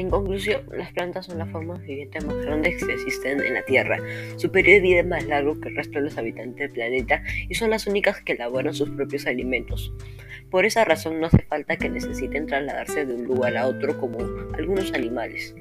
En conclusión, las plantas son las formas vivientes más grandes que existen en la Tierra. Su periodo de vida es más largo que el resto de los habitantes del planeta y son las únicas que elaboran sus propios alimentos. Por esa razón no hace falta que necesiten trasladarse de un lugar a otro como algunos animales.